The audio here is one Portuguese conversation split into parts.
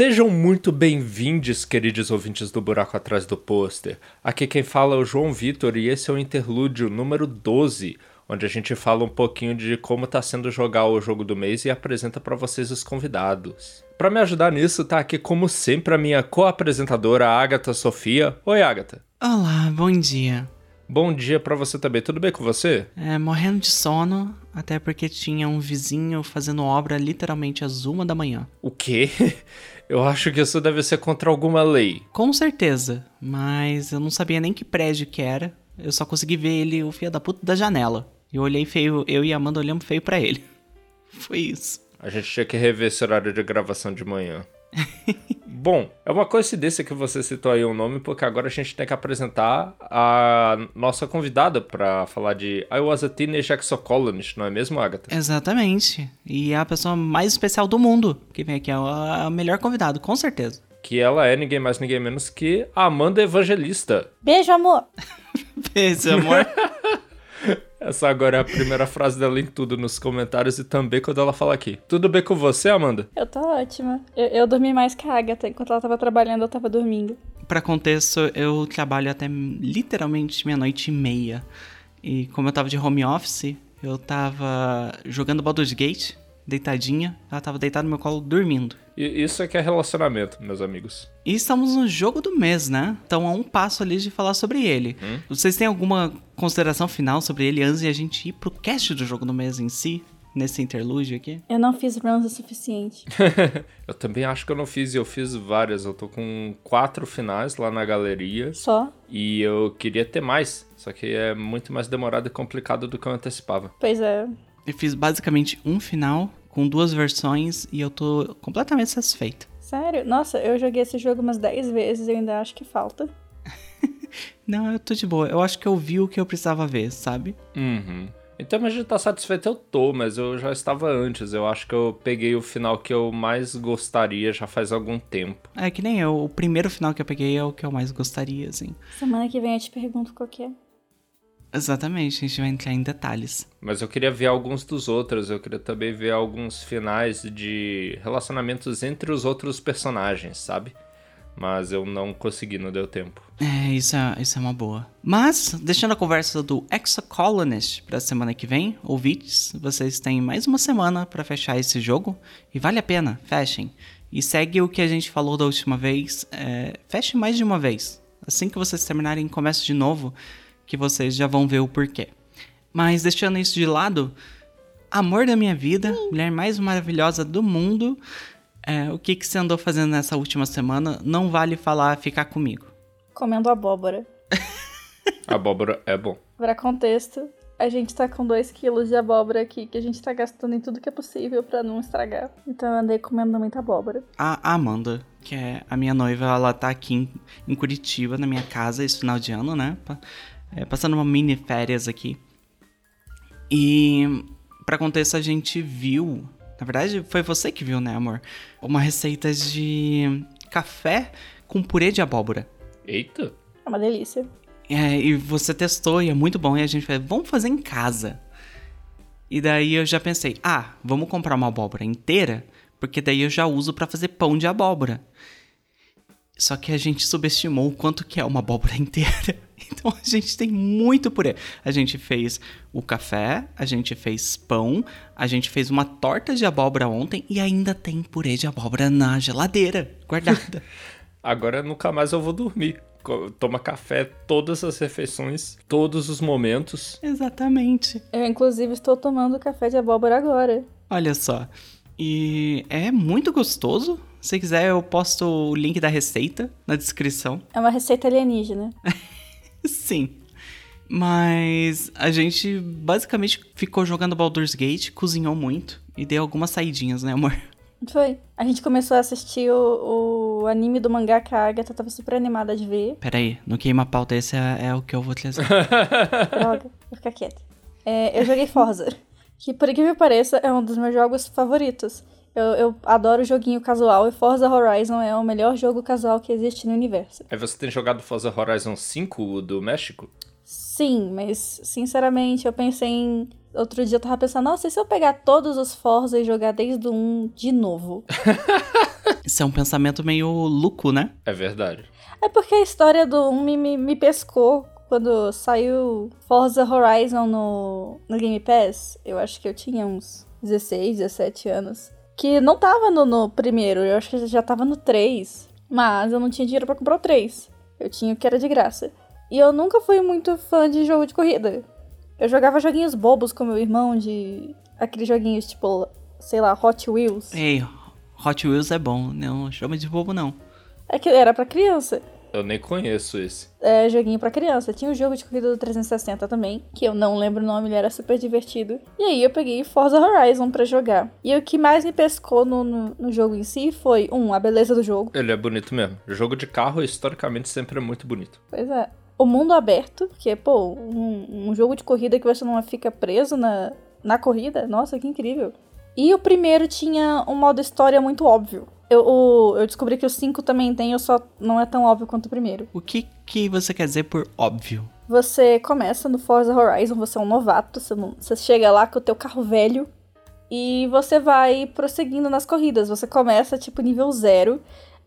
Sejam muito bem-vindos, queridos ouvintes do Buraco Atrás do Pôster. Aqui quem fala é o João Vitor e esse é o interlúdio número 12, onde a gente fala um pouquinho de como está sendo jogar o jogo do mês e apresenta para vocês os convidados. Para me ajudar nisso, tá aqui como sempre a minha co-apresentadora Agatha Sofia. Oi, Agatha. Olá, bom dia. Bom dia para você também. Tudo bem com você? É, morrendo de sono, até porque tinha um vizinho fazendo obra literalmente às uma da manhã. O quê? Eu acho que isso deve ser contra alguma lei. Com certeza, mas eu não sabia nem que prédio que era. Eu só consegui ver ele, o filho da puta, da janela. Eu olhei feio, eu e a Amanda olhamos feio para ele. Foi isso. A gente tinha que rever esse horário de gravação de manhã. Bom, é uma coincidência que você citou aí o um nome, porque agora a gente tem que apresentar a nossa convidada para falar de I Was a Teenage Exocolonist, não é mesmo, Agatha? Exatamente. E é a pessoa mais especial do mundo que vem aqui, é a melhor convidada, com certeza. Que ela é ninguém mais, ninguém menos que Amanda Evangelista. Beijo, amor! Beijo, amor! Essa agora é a primeira frase dela em tudo nos comentários e também quando ela fala aqui. Tudo bem com você, Amanda? Eu tô ótima. Eu, eu dormi mais que a Agatha. Enquanto ela tava trabalhando, eu tava dormindo. Pra contexto, eu trabalho até literalmente meia-noite e meia. E como eu tava de home office, eu tava jogando Baldur's Gate, deitadinha. Ela tava deitada no meu colo dormindo. E isso é que é relacionamento, meus amigos. E estamos no jogo do mês, né? Então a um passo ali de falar sobre ele. Hum? Vocês têm alguma consideração final sobre ele antes de a gente ir pro cast do jogo do mês em si? Nesse interlúdio aqui? Eu não fiz runs o suficiente. eu também acho que eu não fiz, e eu fiz várias. Eu tô com quatro finais lá na galeria. Só? E eu queria ter mais, só que é muito mais demorado e complicado do que eu antecipava. Pois é. Eu fiz basicamente um final com duas versões e eu tô completamente satisfeito. Sério? Nossa, eu joguei esse jogo umas 10 vezes e ainda acho que falta. Não, eu tô de boa. Eu acho que eu vi o que eu precisava ver, sabe? Uhum. Então a gente tá satisfeito, eu tô, mas eu já estava antes. Eu acho que eu peguei o final que eu mais gostaria já faz algum tempo. É que nem eu, o primeiro final que eu peguei é o que eu mais gostaria, assim. Semana que vem eu te pergunto qual que é. Exatamente, a gente vai entrar em detalhes. Mas eu queria ver alguns dos outros, eu queria também ver alguns finais de relacionamentos entre os outros personagens, sabe? Mas eu não consegui, não deu tempo. É, isso é, isso é uma boa. Mas, deixando a conversa do Exocolonist pra semana que vem, ouvintes, vocês têm mais uma semana para fechar esse jogo. E vale a pena, fechem. E segue o que a gente falou da última vez, é, feche mais de uma vez. Assim que vocês terminarem, comece de novo que vocês já vão ver o porquê. Mas deixando isso de lado, amor da minha vida, mulher mais maravilhosa do mundo, é, o que, que você andou fazendo nessa última semana? Não vale falar ficar comigo. Comendo abóbora. abóbora é bom. Para contexto, a gente tá com 2 quilos de abóbora aqui, que a gente tá gastando em tudo que é possível para não estragar. Então eu andei comendo muita abóbora. A Amanda, que é a minha noiva, ela tá aqui em, em Curitiba, na minha casa, esse final de ano, né? É, passando uma mini férias aqui. E para contexto a gente viu, na verdade foi você que viu, né, amor? Uma receita de café com purê de abóbora. Eita! É uma delícia. É, e você testou e é muito bom e a gente falou, vamos fazer em casa. E daí eu já pensei, ah, vamos comprar uma abóbora inteira, porque daí eu já uso para fazer pão de abóbora. Só que a gente subestimou o quanto que é uma abóbora inteira. Então a gente tem muito purê. A gente fez o café, a gente fez pão, a gente fez uma torta de abóbora ontem e ainda tem purê de abóbora na geladeira, guardada. Agora nunca mais eu vou dormir. Toma café todas as refeições, todos os momentos. Exatamente. Eu, inclusive, estou tomando café de abóbora agora. Olha só. E é muito gostoso. Se quiser, eu posto o link da receita na descrição. É uma receita alienígena. Sim. Mas a gente basicamente ficou jogando Baldur's Gate, cozinhou muito e deu algumas saidinhas, né, amor? Foi. A gente começou a assistir o, o anime do mangá que a Agatha tava super animada de ver. Peraí, no queima pauta esse é, é, o que eu vou trazer. Droga, vou ficar quieta. É, eu joguei Forza, que por incrível que pareça é um dos meus jogos favoritos. Eu, eu adoro joguinho casual e Forza Horizon é o melhor jogo casual que existe no universo. Aí você tem jogado Forza Horizon 5 do México? Sim, mas sinceramente eu pensei em. Outro dia eu tava pensando, nossa, e se eu pegar todos os Forza e jogar desde o 1 de novo? Isso é um pensamento meio louco, né? É verdade. É porque a história do 1 me, me, me pescou quando saiu Forza Horizon no, no Game Pass. Eu acho que eu tinha uns 16, 17 anos. Que não tava no, no primeiro, eu acho que já tava no 3. Mas eu não tinha dinheiro pra comprar o 3. Eu tinha o que era de graça. E eu nunca fui muito fã de jogo de corrida. Eu jogava joguinhos bobos com meu irmão, de. aqueles joguinhos tipo, sei lá, Hot Wheels. Ei, Hot Wheels é bom, não chama de bobo não. É que era pra criança. Eu nem conheço esse. É, joguinho pra criança. Tinha um jogo de corrida do 360 também, que eu não lembro o nome, ele era super divertido. E aí eu peguei Forza Horizon pra jogar. E o que mais me pescou no, no, no, jogo em si foi, um, a beleza do jogo. Ele é bonito mesmo. O jogo de carro, historicamente, sempre é muito bonito. Pois é. O mundo aberto, que é, pô, um, um jogo de corrida que você não fica preso na, na corrida. Nossa, que incrível. E o primeiro tinha um modo história muito óbvio. Eu, o, eu descobri que o 5 também tem, eu só não é tão óbvio quanto o primeiro. O que, que você quer dizer por óbvio? Você começa no Forza Horizon, você é um novato, você, não, você chega lá com o teu carro velho e você vai prosseguindo nas corridas. Você começa tipo nível zero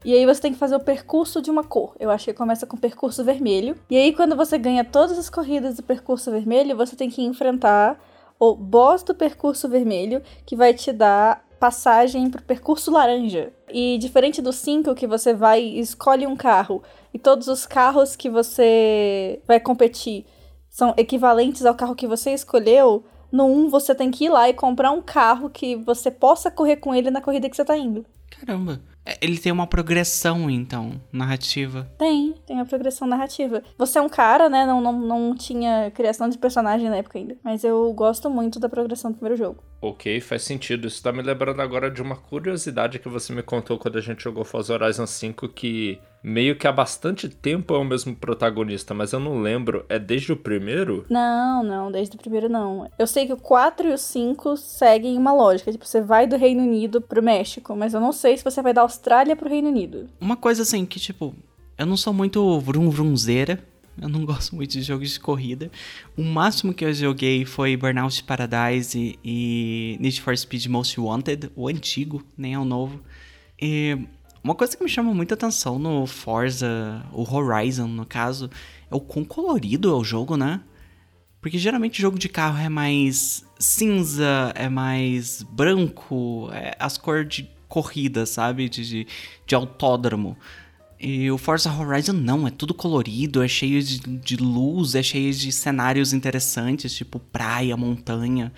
e aí você tem que fazer o percurso de uma cor. Eu acho que começa com o percurso vermelho. E aí quando você ganha todas as corridas do percurso vermelho, você tem que enfrentar o boss do percurso vermelho, que vai te dar passagem pro percurso laranja. E diferente do 5, que você vai e escolhe um carro, e todos os carros que você vai competir são equivalentes ao carro que você escolheu, no 1 um, você tem que ir lá e comprar um carro que você possa correr com ele na corrida que você tá indo. Caramba. É, ele tem uma progressão, então, narrativa. Tem, tem uma progressão narrativa. Você é um cara, né? Não, não, não tinha criação de personagem na época ainda. Mas eu gosto muito da progressão do primeiro jogo. Ok, faz sentido. Isso tá me lembrando agora de uma curiosidade que você me contou quando a gente jogou Forza Horizon 5, que meio que há bastante tempo é o mesmo protagonista, mas eu não lembro. É desde o primeiro? Não, não, desde o primeiro não. Eu sei que o 4 e o 5 seguem uma lógica. Tipo, você vai do Reino Unido pro México, mas eu não sei se você vai da Austrália pro Reino Unido. Uma coisa assim que, tipo, eu não sou muito vrum vrumzeira. Eu não gosto muito de jogos de corrida. O máximo que eu joguei foi Burnout Paradise e Need for Speed Most Wanted, o antigo, nem é o novo. E uma coisa que me chama muita atenção no Forza, o Horizon no caso, é o quão colorido é o jogo, né? Porque geralmente jogo de carro é mais cinza, é mais branco, é as cores de corrida, sabe? De, de, de autódromo. E o Forza Horizon não, é tudo colorido, é cheio de, de luz, é cheio de cenários interessantes, tipo praia, montanha.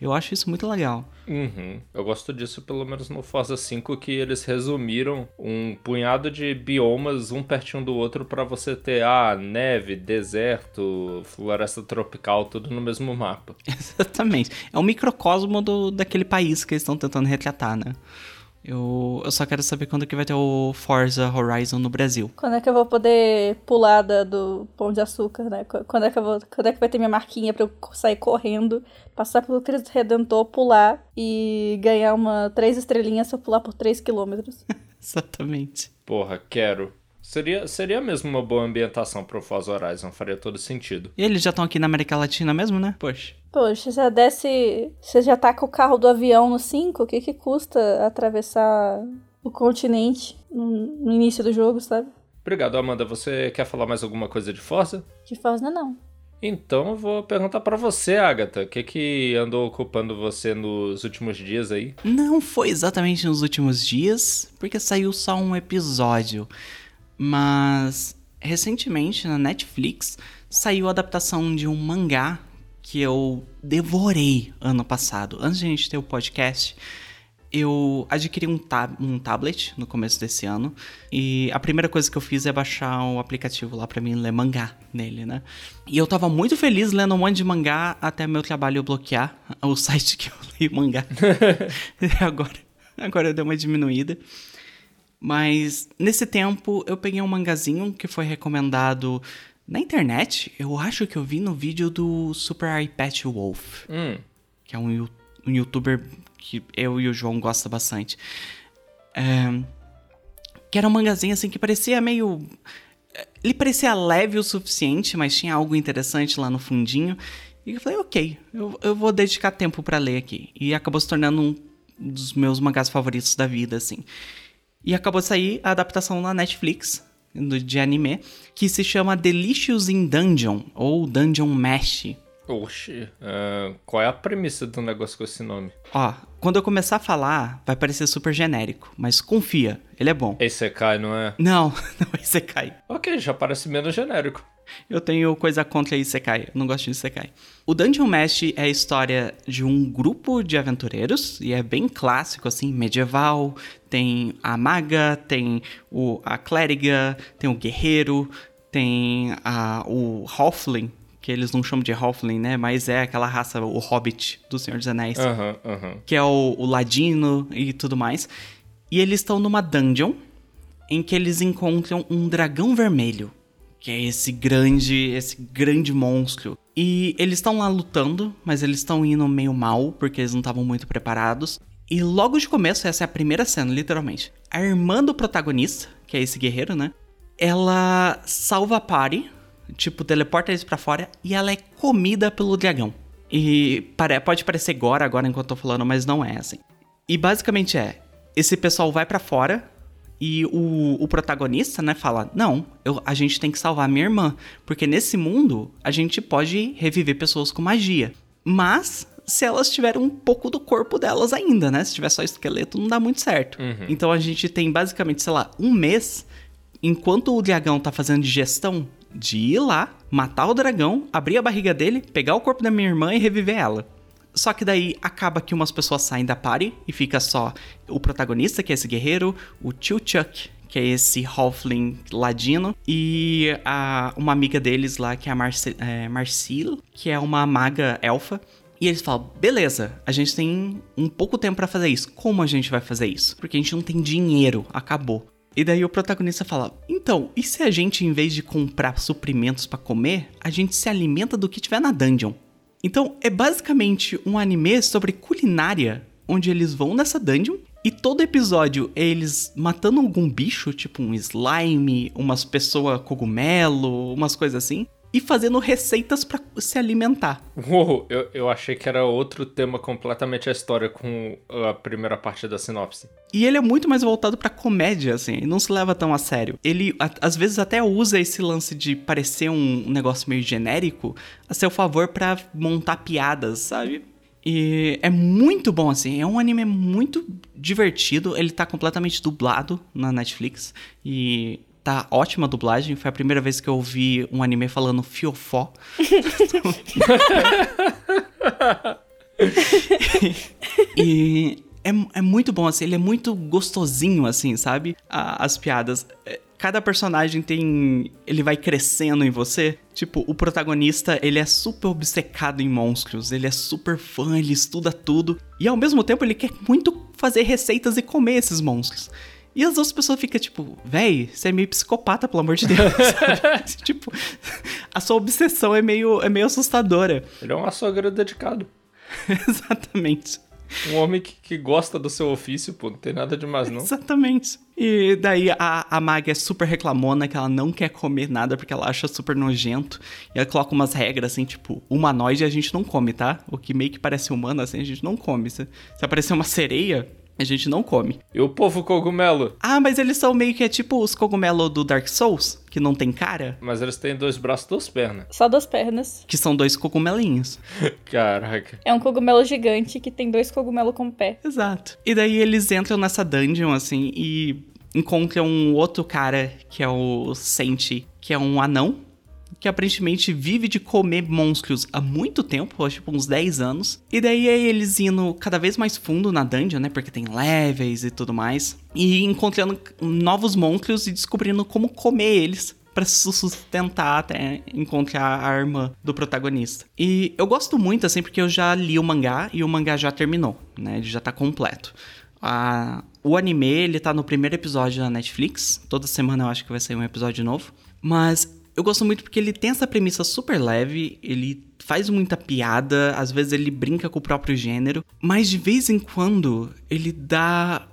Eu acho isso muito legal. Uhum. Eu gosto disso, pelo menos no Forza 5, que eles resumiram um punhado de biomas, um pertinho do outro, para você ter ah, neve, deserto, floresta tropical, tudo no mesmo mapa. Exatamente. É um microcosmo do, daquele país que eles estão tentando retratar, né? Eu, eu só quero saber quando que vai ter o Forza Horizon no Brasil. Quando é que eu vou poder pular da, do Pão de Açúcar, né? Quando é, que eu vou, quando é que vai ter minha marquinha pra eu sair correndo, passar pelo Cristo Redentor, pular e ganhar uma três estrelinhas se eu pular por 3 quilômetros? Exatamente. Porra, quero. Seria, seria mesmo uma boa ambientação pro Forza Horizon, faria todo sentido. E eles já estão aqui na América Latina mesmo, né? Poxa. Poxa, você desce. Você já tá com o carro do avião no 5, o que que custa atravessar o continente no, no início do jogo, sabe? Obrigado, Amanda. Você quer falar mais alguma coisa de Forza? De Forza não. Então eu vou perguntar para você, Agatha, o que que andou ocupando você nos últimos dias aí? Não foi exatamente nos últimos dias, porque saiu só um episódio. Mas recentemente na Netflix saiu a adaptação de um mangá que eu devorei ano passado. Antes de a gente ter o podcast, eu adquiri um, tab um tablet no começo desse ano e a primeira coisa que eu fiz é baixar o aplicativo lá para mim ler mangá nele, né? E eu tava muito feliz lendo um monte de mangá até meu trabalho bloquear o site que eu leio mangá. agora, agora deu uma diminuída. Mas nesse tempo eu peguei um mangazinho que foi recomendado na internet. Eu acho que eu vi no vídeo do Super iPad Wolf, hum. que é um, um youtuber que eu e o João gosta bastante. É, que era um mangazinho assim que parecia meio. Ele parecia leve o suficiente, mas tinha algo interessante lá no fundinho. E eu falei, ok, eu, eu vou dedicar tempo para ler aqui. E acabou se tornando um dos meus mangás favoritos da vida, assim. E acabou de sair a adaptação na Netflix de anime que se chama Delicious in Dungeon ou Dungeon Mesh. Oxi, uh, qual é a premissa do negócio com esse nome? Ó, quando eu começar a falar, vai parecer super genérico, mas confia, ele é bom. Esse cai, não é? Não, não é Isekai. Ok, já parece menos genérico. Eu tenho coisa contra Isekai, eu não gosto de Isekai. O Dungeon Mesh é a história de um grupo de aventureiros, e é bem clássico, assim, medieval. Tem a maga, tem o, a clériga, tem o guerreiro, tem a, o Halfling, que eles não chamam de Halfling, né? Mas é aquela raça, o Hobbit do Senhor dos Anéis. Uhum. Uhum. Que é o, o Ladino e tudo mais. E eles estão numa dungeon em que eles encontram um dragão vermelho. Que é esse grande, esse grande monstro. E eles estão lá lutando, mas eles estão indo meio mal, porque eles não estavam muito preparados. E logo de começo, essa é a primeira cena, literalmente. A irmã do protagonista, que é esse guerreiro, né? Ela salva a party tipo, teleporta eles para fora e ela é comida pelo dragão. E pode parecer agora, agora enquanto eu tô falando, mas não é assim. E basicamente é, esse pessoal vai para fora e o, o, protagonista, né, fala: Não, eu, a gente tem que salvar minha irmã, porque nesse mundo a gente pode reviver pessoas com magia. Mas se elas tiverem um pouco do corpo delas ainda, né? Se tiver só esqueleto, não dá muito certo. Uhum. Então a gente tem basicamente, sei lá, um mês, enquanto o dragão tá fazendo digestão de ir lá, matar o dragão, abrir a barriga dele, pegar o corpo da minha irmã e reviver ela. Só que daí acaba que umas pessoas saem da party e fica só o protagonista, que é esse guerreiro, o Tio Chuck, que é esse Halfling ladino, e a, uma amiga deles lá, que é a Marce, é, que é uma maga elfa. E eles falam: beleza, a gente tem um pouco tempo para fazer isso. Como a gente vai fazer isso? Porque a gente não tem dinheiro, acabou. E daí o protagonista fala: Então, e se a gente, em vez de comprar suprimentos para comer, a gente se alimenta do que tiver na dungeon? Então, é basicamente um anime sobre culinária, onde eles vão nessa dungeon e todo episódio é eles matando algum bicho, tipo um slime, umas pessoas cogumelo, umas coisas assim e fazendo receitas para se alimentar. Uou, eu, eu achei que era outro tema completamente a história com a primeira parte da sinopse. E ele é muito mais voltado para comédia, assim, não se leva tão a sério. Ele a, às vezes até usa esse lance de parecer um, negócio meio genérico a seu favor para montar piadas, sabe? E é muito bom, assim. É um anime muito divertido. Ele tá completamente dublado na Netflix. E tá ótima a dublagem. Foi a primeira vez que eu ouvi um anime falando fiofó. e é, é muito bom, assim, ele é muito gostosinho, assim, sabe? A, as piadas. É, cada personagem tem. Ele vai crescendo em você. Tipo, o protagonista, ele é super obcecado em monstros. Ele é super fã, ele estuda tudo. E ao mesmo tempo, ele quer muito fazer receitas e comer esses monstros. E as outras pessoas ficam tipo, véi, você é meio psicopata, pelo amor de Deus. tipo, a sua obsessão é meio, é meio assustadora. Ele é um açougueiro dedicado. Exatamente. Um homem que, que, gosta do seu ofício, pô, não tem nada demais, não. Exatamente. E daí a, a Mag é super reclamona que ela não quer comer nada porque ela acha super nojento. E ela coloca umas regras assim, tipo, humanoide a gente não come, tá? O que meio que parece humano assim, a gente não come. Se, se aparecer uma sereia, a gente não come. E o povo cogumelo? Ah, mas eles são meio que é tipo os cogumelos do Dark Souls, que não tem cara. Mas eles têm dois braços e duas pernas. Só duas pernas. Que são dois cogumelinhos. Caraca. É um cogumelo gigante que tem dois cogumelos com pé. Exato. E daí eles entram nessa dungeon, assim, e encontram um outro cara, que é o Senti, que é um anão que aparentemente vive de comer monstros há muito tempo, acho tipo uns 10 anos. E daí é eles indo cada vez mais fundo na dungeon, né? Porque tem levels e tudo mais. E encontrando novos monstros e descobrindo como comer eles para se sustentar até encontrar a arma do protagonista. E eu gosto muito, assim, porque eu já li o mangá e o mangá já terminou, né? Ele já tá completo. A... O anime, ele tá no primeiro episódio da Netflix. Toda semana eu acho que vai sair um episódio novo. Mas eu gosto muito porque ele tem essa premissa super leve, ele faz muita piada, às vezes ele brinca com o próprio gênero, mas de vez em quando ele dá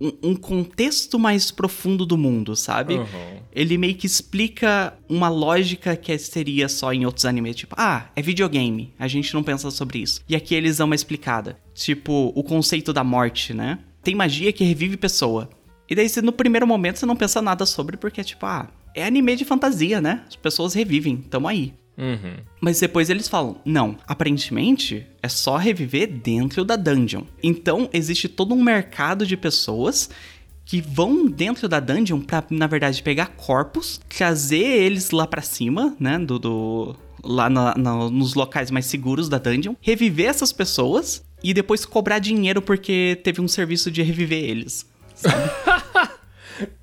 um, contexto mais profundo do mundo, sabe? Uhum. Ele meio que explica uma lógica que seria só em outros animes, tipo, ah, é videogame, a gente não pensa sobre isso. E aqui eles dão uma explicada, tipo, o conceito da morte, né? Tem magia que revive pessoa. E daí, no primeiro momento, você não pensa nada sobre, porque, tipo, ah, é anime de fantasia, né? As pessoas revivem, tamo aí. Uhum. Mas depois eles falam: não, aparentemente é só reviver dentro da dungeon. Então existe todo um mercado de pessoas que vão dentro da dungeon pra, na verdade, pegar corpos, trazer eles lá pra cima, né? Do. do lá na, na, nos locais mais seguros da dungeon, reviver essas pessoas e depois cobrar dinheiro porque teve um serviço de reviver eles. Sabe?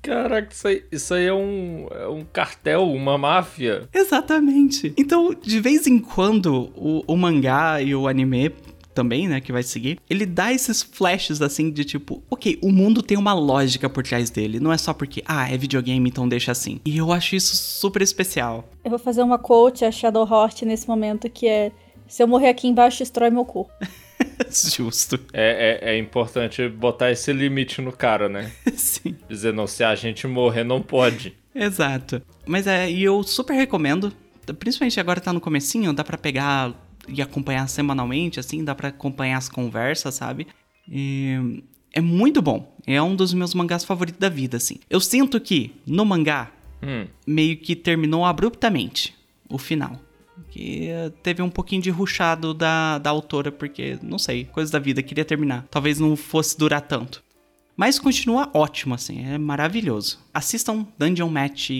Caraca, isso aí, isso aí é, um, é um cartel, uma máfia. Exatamente. Então, de vez em quando, o, o mangá e o anime também, né, que vai seguir, ele dá esses flashes assim de tipo, ok, o mundo tem uma lógica por trás dele, não é só porque, ah, é videogame, então deixa assim. E eu acho isso super especial. Eu vou fazer uma quote a Shadow Heart nesse momento que é: se eu morrer aqui embaixo, destrói meu corpo. Justo. É, é, é, importante botar esse limite no cara, né? Sim. Dizer, não, se a gente morrer, não pode. Exato. Mas é, e eu super recomendo, principalmente agora tá no comecinho, dá para pegar e acompanhar semanalmente, assim, dá para acompanhar as conversas, sabe? E é muito bom. É um dos meus mangás favoritos da vida, assim. Eu sinto que no mangá hum. meio que terminou abruptamente o final que teve um pouquinho de ruchado da, da autora, porque, não sei, coisas da vida, queria terminar. Talvez não fosse durar tanto. Mas continua ótimo, assim, é maravilhoso. Assistam Dungeon Match,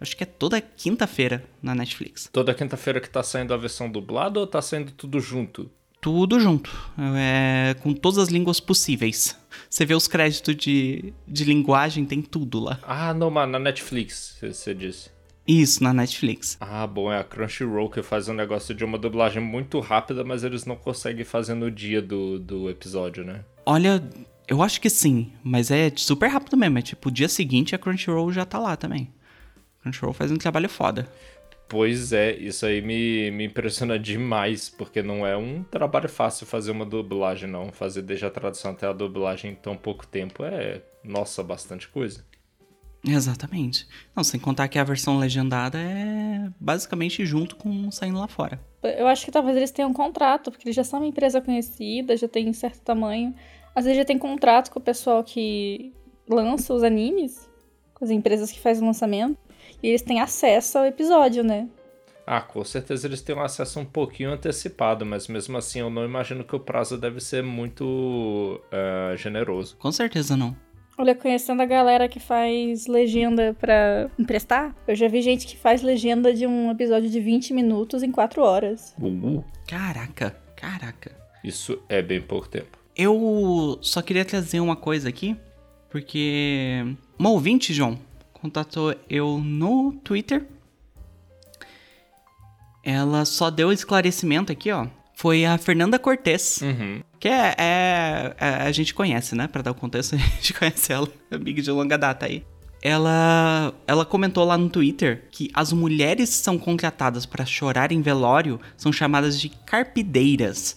acho que é toda quinta-feira na Netflix. Toda quinta-feira que tá saindo a versão dublada ou tá saindo tudo junto? Tudo junto, é, com todas as línguas possíveis. Você vê os créditos de, de linguagem, tem tudo lá. Ah, não, mas na Netflix, você disse. Isso, na Netflix. Ah, bom, é a Crunchyroll que faz um negócio de uma dublagem muito rápida, mas eles não conseguem fazer no dia do, do episódio, né? Olha, eu acho que sim, mas é super rápido mesmo. É tipo, o dia seguinte a Crunchyroll já tá lá também. Crunchyroll faz um trabalho foda. Pois é, isso aí me, me impressiona demais, porque não é um trabalho fácil fazer uma dublagem, não. Fazer desde a tradução até a dublagem em tão pouco tempo é, nossa, bastante coisa. Exatamente. Não, sem contar que a versão legendada é basicamente junto com saindo lá fora. Eu acho que talvez eles tenham um contrato, porque eles já são uma empresa conhecida, já tem certo tamanho. Às vezes já tem contrato com o pessoal que lança os animes, com as empresas que fazem o lançamento, e eles têm acesso ao episódio, né? Ah, com certeza eles têm um acesso um pouquinho antecipado, mas mesmo assim eu não imagino que o prazo deve ser muito uh, generoso. Com certeza não. Olha, conhecendo a galera que faz legenda para emprestar, eu já vi gente que faz legenda de um episódio de 20 minutos em 4 horas. Uh. Caraca, caraca. Isso é bem pouco tempo. Eu só queria trazer uma coisa aqui, porque uma ouvinte, João, contatou eu no Twitter. Ela só deu esclarecimento aqui, ó, foi a Fernanda Cortez. Uhum. Que é, é, é, A gente conhece, né? Pra dar o contexto, a gente conhece ela, amiga de longa data aí. Ela, ela comentou lá no Twitter que as mulheres que são contratadas para chorar em velório são chamadas de carpideiras.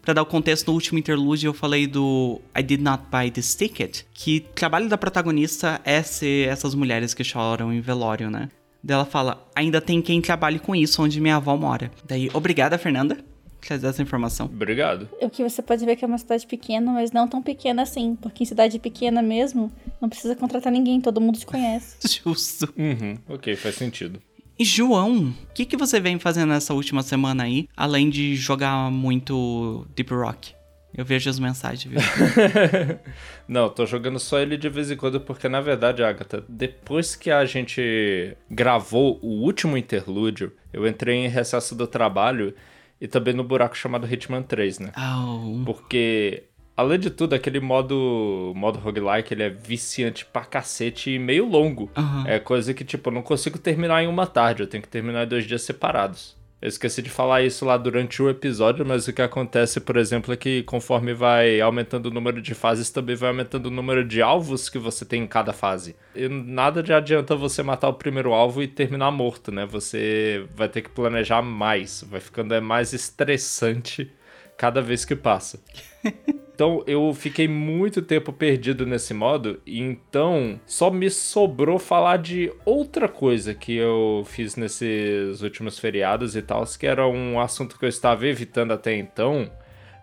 Para dar o contexto, no último interlúdio eu falei do I Did Not Buy This Ticket, que o trabalho da protagonista é ser essas mulheres que choram em velório, né? Daí ela fala, ainda tem quem trabalhe com isso onde minha avó mora. Daí, obrigada, Fernanda trazer essa informação. Obrigado. O que você pode ver que é uma cidade pequena, mas não tão pequena assim. Porque em cidade pequena mesmo, não precisa contratar ninguém, todo mundo te conhece. Justo. Uhum, ok, faz sentido. E João, o que, que você vem fazendo nessa última semana aí, além de jogar muito Deep Rock? Eu vejo as mensagens, viu? Não, tô jogando só ele de vez em quando, porque na verdade, Agatha, depois que a gente gravou o último interlúdio, eu entrei em recesso do trabalho e também no buraco chamado Hitman 3, né? Oh. Porque, além de tudo, aquele modo, modo roguelike, ele é viciante pra cacete e meio longo. Uhum. É coisa que, tipo, eu não consigo terminar em uma tarde, eu tenho que terminar em dois dias separados. Eu esqueci de falar isso lá durante o episódio, mas o que acontece, por exemplo, é que conforme vai aumentando o número de fases, também vai aumentando o número de alvos que você tem em cada fase. E nada de adianta você matar o primeiro alvo e terminar morto, né? Você vai ter que planejar mais, vai ficando é mais estressante cada vez que passa. Então eu fiquei muito tempo perdido nesse modo, e então só me sobrou falar de outra coisa que eu fiz nesses últimos feriados e tal, que era um assunto que eu estava evitando até então,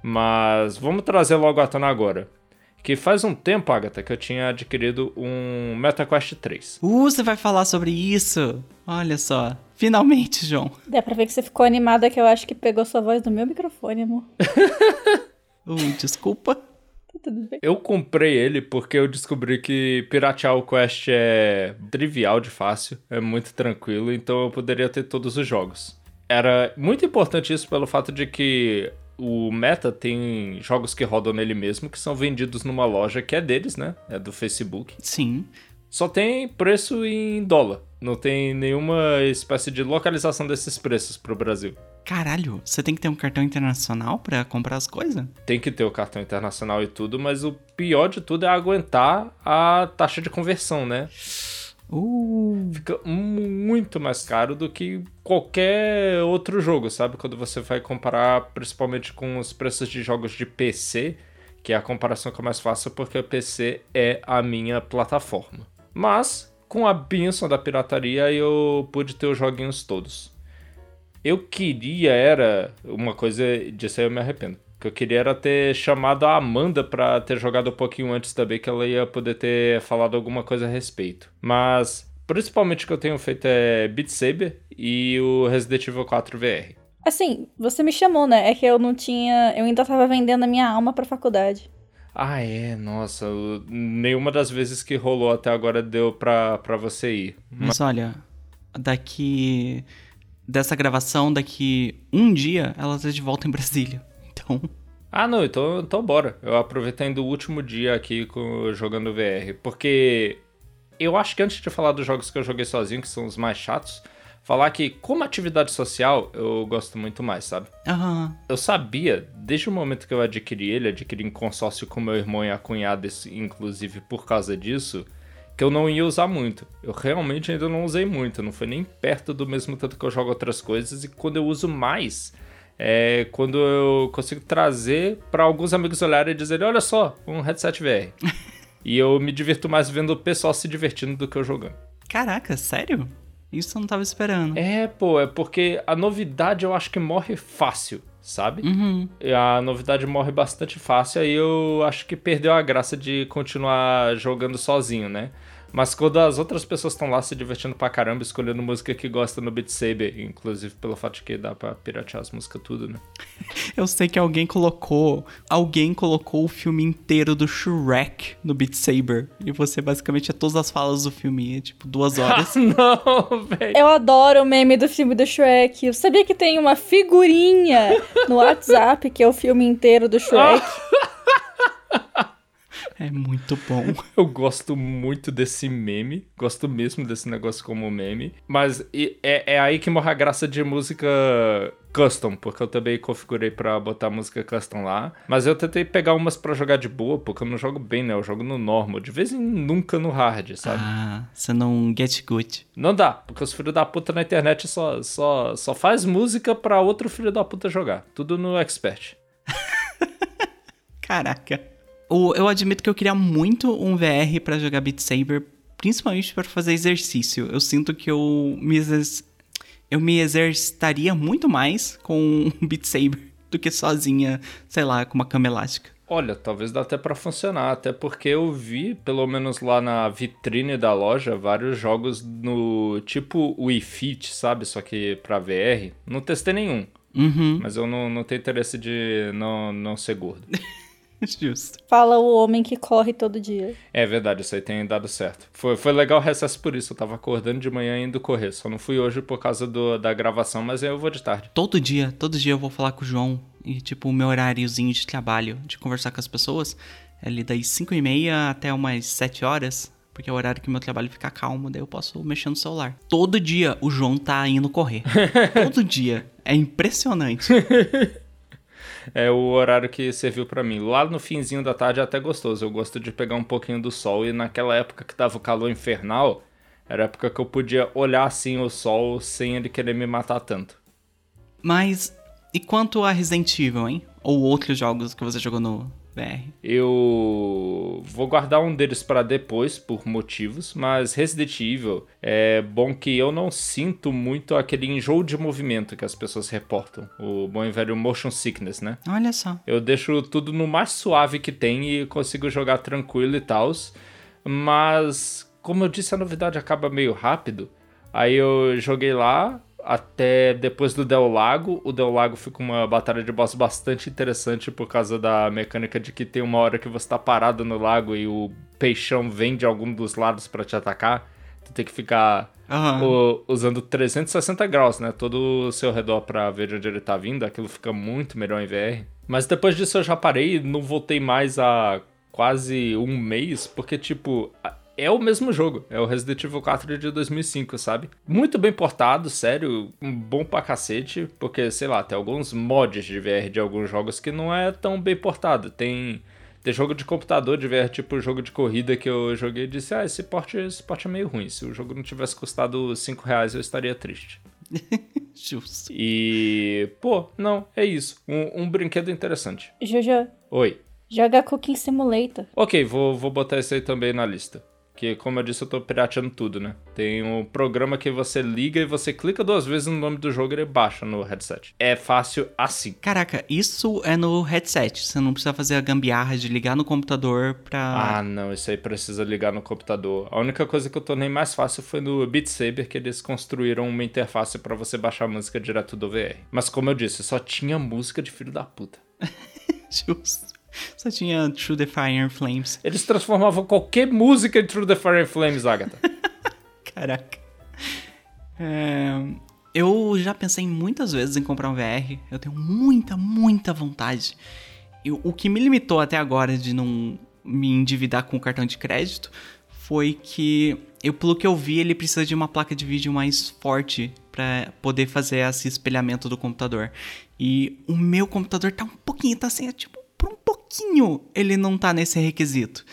mas vamos trazer logo à tona agora. que faz um tempo, Agatha, que eu tinha adquirido um MetaQuest 3. Uh, você vai falar sobre isso? Olha só. Finalmente, João. Dá pra ver que você ficou animada que eu acho que pegou sua voz do meu microfone, amor. uh, desculpa. Tá tudo bem. Eu comprei ele porque eu descobri que piratear o Quest é trivial de fácil, é muito tranquilo, então eu poderia ter todos os jogos. Era muito importante isso pelo fato de que o Meta tem jogos que rodam nele mesmo, que são vendidos numa loja que é deles, né? É do Facebook. Sim. Só tem preço em dólar. Não tem nenhuma espécie de localização desses preços pro Brasil. Caralho, você tem que ter um cartão internacional para comprar as coisas? Tem que ter o cartão internacional e tudo, mas o pior de tudo é aguentar a taxa de conversão, né? Uh. Fica muito mais caro do que qualquer outro jogo, sabe? Quando você vai comparar principalmente com os preços de jogos de PC, que é a comparação que é mais fácil porque o PC é a minha plataforma. Mas, com a benção da pirataria, eu pude ter os joguinhos todos. Eu queria era. Uma coisa disso aí eu me arrependo que eu queria era ter chamado a Amanda pra ter jogado um pouquinho antes também, que ela ia poder ter falado alguma coisa a respeito. Mas, principalmente o que eu tenho feito é Beat Saber e o Resident Evil 4 VR. Assim, você me chamou, né? É que eu não tinha. Eu ainda tava vendendo a minha alma pra faculdade. Ah, é, nossa. Nenhuma das vezes que rolou até agora deu pra, pra você ir. Mas olha, daqui. Dessa gravação, daqui um dia, ela tá de volta em Brasília. Então. Ah, não, então, então bora. Eu aproveitando o último dia aqui com, jogando VR. Porque eu acho que antes de falar dos jogos que eu joguei sozinho, que são os mais chatos, falar que como atividade social eu gosto muito mais, sabe? Aham. Eu sabia, desde o momento que eu adquiri ele, adquiri em consórcio com meu irmão e a cunhada, inclusive por causa disso, que eu não ia usar muito. Eu realmente ainda não usei muito, não foi nem perto do mesmo tanto que eu jogo outras coisas, e quando eu uso mais é quando eu consigo trazer para alguns amigos olharem e dizerem: olha só, um headset VR. e eu me divirto mais vendo o pessoal se divertindo do que eu jogando. Caraca, sério? Isso eu não tava esperando. É, pô, é porque a novidade eu acho que morre fácil, sabe? Uhum. A novidade morre bastante fácil, aí eu acho que perdeu a graça de continuar jogando sozinho, né? Mas quando as outras pessoas estão lá se divertindo pra caramba, escolhendo música que gosta no Beat Saber, inclusive pelo fato de que dá pra piratear as músicas tudo, né? Eu sei que alguém colocou, alguém colocou o filme inteiro do Shrek no Beat Saber e você basicamente é todas as falas do filme, é tipo duas horas. Não, velho. Eu adoro o meme do filme do Shrek. Eu sabia que tem uma figurinha no WhatsApp que é o filme inteiro do Shrek. É muito bom. Eu gosto muito desse meme. Gosto mesmo desse negócio como meme. Mas é, é aí que morre a graça de música custom, porque eu também configurei para botar música custom lá. Mas eu tentei pegar umas para jogar de boa, porque eu não jogo bem, né? Eu jogo no normal, de vez em nunca no hard, sabe? Ah, você não get good. Não dá, porque os filhos da puta na internet só, só, só faz música para outro filho da puta jogar. Tudo no expert. Caraca eu admito que eu queria muito um VR para jogar Beat Saber, principalmente para fazer exercício. Eu sinto que eu me, eu me exercitaria muito mais com um Beat Saber do que sozinha, sei lá, com uma cama elástica. Olha, talvez dá até para funcionar, até porque eu vi, pelo menos lá na vitrine da loja, vários jogos no tipo Wii Fit, sabe? Só que para VR. Não testei nenhum. Uhum. Mas eu não, não tenho interesse de não, não ser gordo. Justo. Fala o homem que corre todo dia. É verdade, isso aí tem dado certo. Foi, foi legal o recesso por isso. Eu tava acordando de manhã indo correr. Só não fui hoje por causa do, da gravação, mas eu vou de tarde. Todo dia, todo dia eu vou falar com o João. E, tipo, o meu horáriozinho de trabalho, de conversar com as pessoas, é ali das 5 e meia até umas 7 horas. Porque é o horário que meu trabalho fica calmo, daí eu posso mexer no celular. Todo dia o João tá indo correr. todo dia. É impressionante. é o horário que serviu para mim. Lá no finzinho da tarde é até gostoso. Eu gosto de pegar um pouquinho do sol e naquela época que tava o calor infernal, era a época que eu podia olhar assim o sol sem ele querer me matar tanto. Mas e quanto a Resident Evil, hein? Ou outros jogos que você jogou no, VR. Eu vou guardar um deles para depois, por motivos, mas Resident Evil é bom que eu não sinto muito aquele enjoo de movimento que as pessoas reportam. O bom e velho motion sickness, né? Olha só. Eu deixo tudo no mais suave que tem e consigo jogar tranquilo e tal. Mas, como eu disse, a novidade acaba meio rápido. Aí eu joguei lá, até depois do Del Lago. O Del Lago fica uma batalha de boss bastante interessante por causa da mecânica de que tem uma hora que você tá parado no lago e o peixão vem de algum dos lados para te atacar. Tu tem que ficar Aham. o- usando 360 graus, né? Todo o seu redor pra ver de onde ele tá vindo. Aquilo fica muito melhor em VR. Mas depois disso eu já parei e não voltei mais há quase um mês, porque, tipo, a- é o mesmo jogo. É o Resident Evil 4 de 2005, sabe? Muito bem portado, sério. um Bom pra cacete, porque, sei lá, tem alguns mods de VR de alguns jogos que não é tão bem portado. Tem. Tem jogo de computador de VR, tipo jogo de corrida que eu joguei e disse: Ah, esse porte, esse porte é meio ruim. Se o jogo não tivesse custado 5 reais, eu estaria triste. Justo. E. Pô, não, é isso. Um, um brinquedo interessante. Jojo, Oi. joga Cooking Simulator. Ok, vou, vou botar esse aí também na lista. Que, como eu disse, eu tô pirateando tudo, né? Tem um programa que você liga e você clica duas vezes no nome do jogo e ele baixa no headset. É fácil assim. Caraca, isso é no headset. Você não precisa fazer a gambiarra de ligar no computador pra. Ah, não, isso aí precisa ligar no computador. A única coisa que eu tornei mais fácil foi no Beat Saber, que eles construíram uma interface pra você baixar música direto do VR. Mas como eu disse, só tinha música de filho da puta. Justo. Só tinha True the Fire Flames. Eles transformavam qualquer música em Through the Fire and Flames, Agatha. Caraca. É, eu já pensei muitas vezes em comprar um VR. Eu tenho muita, muita vontade. E o que me limitou até agora de não me endividar com o cartão de crédito foi que, eu, pelo que eu vi, ele precisa de uma placa de vídeo mais forte para poder fazer esse espelhamento do computador. E o meu computador tá um pouquinho, tá assim, é tipo, por um pouquinho ele não tá nesse requisito.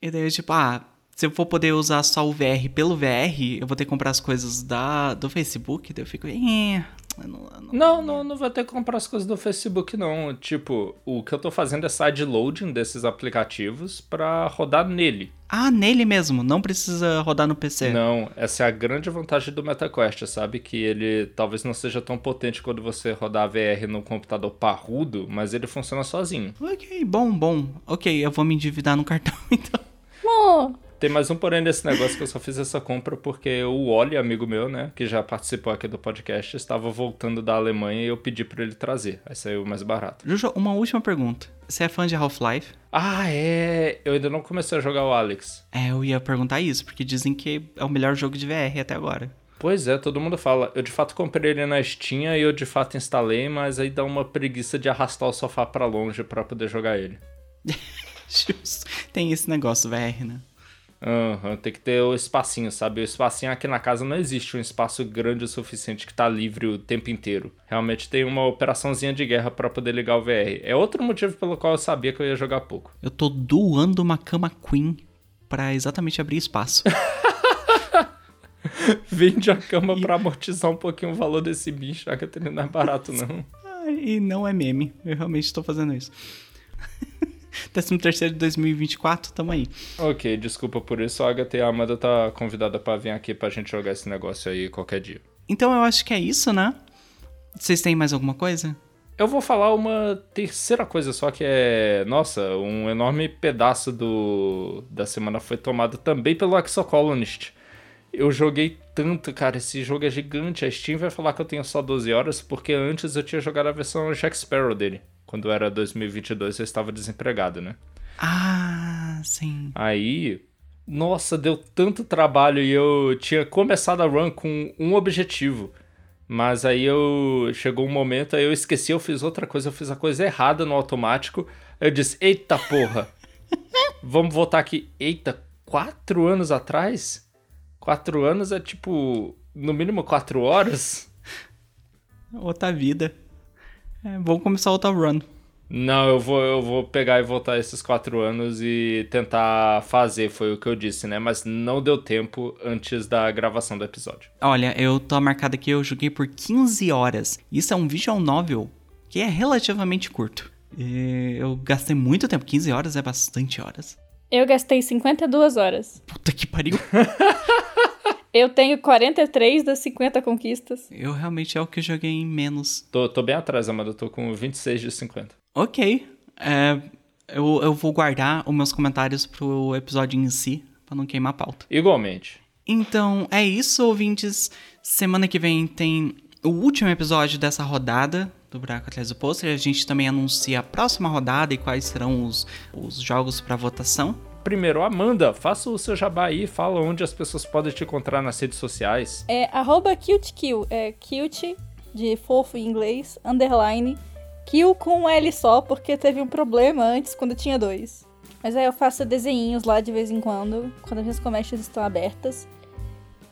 E daí eu, tipo, ah, se eu for poder usar só o VR pelo VR, eu vou ter que comprar as coisas da, do Facebook. Daí eu fico, eh, eu não, eu não- Não, não, não vai ter que comprar as coisas do Facebook, não. Tipo, o que eu tô fazendo é side loading desses aplicativos pra rodar nele. Ah, nele mesmo, não precisa rodar no PC. Não, essa é a grande vantagem do MetaQuest, sabe? Que ele talvez não seja tão potente quando você rodar VR no computador parrudo, mas ele funciona sozinho. Ok, bom, bom. Ok, eu vou me endividar no cartão então. Oh, Tem mais um porém nesse negócio que eu só fiz essa compra porque o Oli, amigo meu, né, que já participou aqui do podcast, estava voltando da Alemanha e eu pedi pra ele trazer. Aí saiu mais barato. Juju, uma última pergunta. Você é fã de Half-Life? Ah, é. Eu ainda não comecei a jogar o Alex. É, eu ia perguntar isso, porque dizem que é o melhor jogo de VR até agora. Pois é, todo mundo fala. Eu de fato comprei ele na Steam e eu de fato instalei, mas aí dá uma preguiça de arrastar o sofá pra longe pra poder jogar ele. Justo. Tem esse negócio VR, né? Aham, tem que ter o espacinho, sabe? O espacinho aqui na casa não existe um espaço grande o suficiente que tá livre o tempo inteiro. Realmente tem uma operaçãozinha de guerra pra poder ligar o VR. É outro motivo pelo qual eu sabia que eu ia jogar pouco. Eu tô doando uma cama queen pra exatamente abrir espaço. Vende a cama pra amortizar um pouquinho o valor desse bicho, já que ele não é barato, não. Ai, e não é meme. Eu realmente estou fazendo isso. 13 terceiro de 2024, tamo aí. Ok, desculpa por isso. A Agatha e a Amanda tá convidada pra vir aqui pra gente jogar esse negócio aí qualquer dia. Então eu acho que é isso, né? Vocês têm mais alguma coisa? Eu vou falar uma terceira coisa só que é. Nossa, um enorme pedaço do da semana foi tomado também pelo Exocolonist. Eu joguei tanto, cara, esse jogo é gigante. A Steam vai falar que eu tenho só 12 horas, porque antes eu tinha jogado a versão Jack Sparrow dele. Quando era 2022 eu estava desempregado, né? Ah, sim. Aí, nossa, deu tanto trabalho e eu tinha começado a run com um objetivo. Mas aí eu chegou um momento, aí eu esqueci, eu fiz outra coisa, eu fiz a coisa errada no automático. Eu disse, eita porra, vamos voltar aqui. Eita, quatro anos atrás? Quatro anos é tipo, no mínimo quatro horas? Outra vida. É, vamos começar outra run. Não, eu vou, eu vou pegar e voltar esses quatro anos e tentar fazer, foi o que eu disse, né? Mas não deu tempo antes da gravação do episódio. Olha, eu tô marcado aqui, eu joguei por 15 horas. Isso é um visual novel que é relativamente curto. E eu gastei muito tempo, 15 horas é bastante horas. Eu gastei 52 horas. Puta que pariu. Eu tenho 43 das 50 conquistas. Eu realmente é o que eu joguei em menos. Tô, tô bem atrás, Amanda. Eu tô com 26 de 50. Ok. É, eu, eu vou guardar os meus comentários pro episódio em si, pra não queimar a pauta. Igualmente. Então, é isso, ouvintes. Semana que vem tem o último episódio dessa rodada do Buraco Atrás do Pôster. A gente também anuncia a próxima rodada e quais serão os, os jogos para votação. Primeiro, Amanda, faça o seu jabá aí, fala onde as pessoas podem te encontrar nas redes sociais. É arroba cutekill, é cute de fofo em inglês, underline, kill com um L só, porque teve um problema antes quando tinha dois. Mas aí eu faço desenhinhos lá de vez em quando, quando as minhas comércios estão abertas.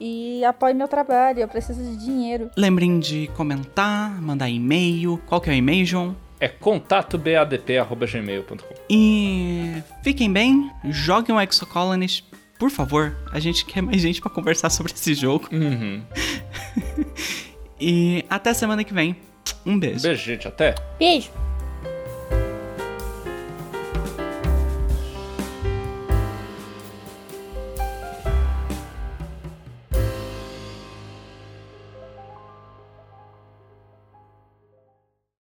E apoie meu trabalho, eu preciso de dinheiro. Lembrem de comentar, mandar e-mail. Qual que é o e-mail, João? É contatobadp.gmail.com. E fiquem bem, joguem o Exocolonist, por favor. A gente quer mais gente pra conversar sobre esse jogo. Uhum. E até semana que vem. Um beijo. Beijo, gente. Até. Beijo!